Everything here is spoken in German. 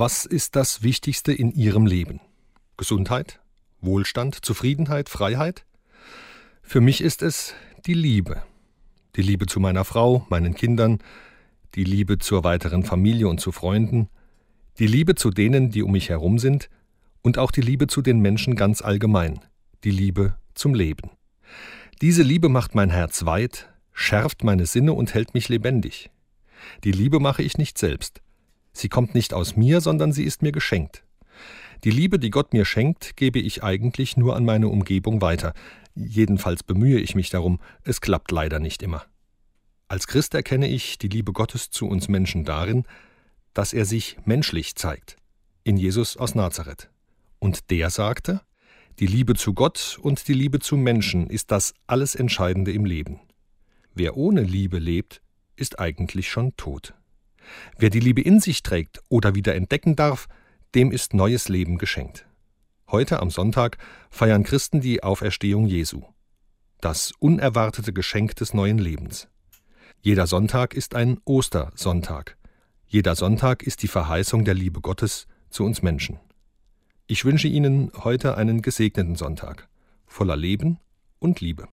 Was ist das Wichtigste in Ihrem Leben? Gesundheit? Wohlstand? Zufriedenheit? Freiheit? Für mich ist es die Liebe. Die Liebe zu meiner Frau, meinen Kindern, die Liebe zur weiteren Familie und zu Freunden, die Liebe zu denen, die um mich herum sind, und auch die Liebe zu den Menschen ganz allgemein, die Liebe zum Leben. Diese Liebe macht mein Herz weit, schärft meine Sinne und hält mich lebendig. Die Liebe mache ich nicht selbst. Sie kommt nicht aus mir, sondern sie ist mir geschenkt. Die Liebe, die Gott mir schenkt, gebe ich eigentlich nur an meine Umgebung weiter. Jedenfalls bemühe ich mich darum, es klappt leider nicht immer. Als Christ erkenne ich die Liebe Gottes zu uns Menschen darin, dass er sich menschlich zeigt, in Jesus aus Nazareth. Und der sagte, die Liebe zu Gott und die Liebe zu Menschen ist das alles Entscheidende im Leben. Wer ohne Liebe lebt, ist eigentlich schon tot. Wer die Liebe in sich trägt oder wieder entdecken darf, dem ist neues Leben geschenkt. Heute am Sonntag feiern Christen die Auferstehung Jesu, das unerwartete Geschenk des neuen Lebens. Jeder Sonntag ist ein Ostersonntag. Jeder Sonntag ist die Verheißung der Liebe Gottes zu uns Menschen. Ich wünsche Ihnen heute einen gesegneten Sonntag, voller Leben und Liebe.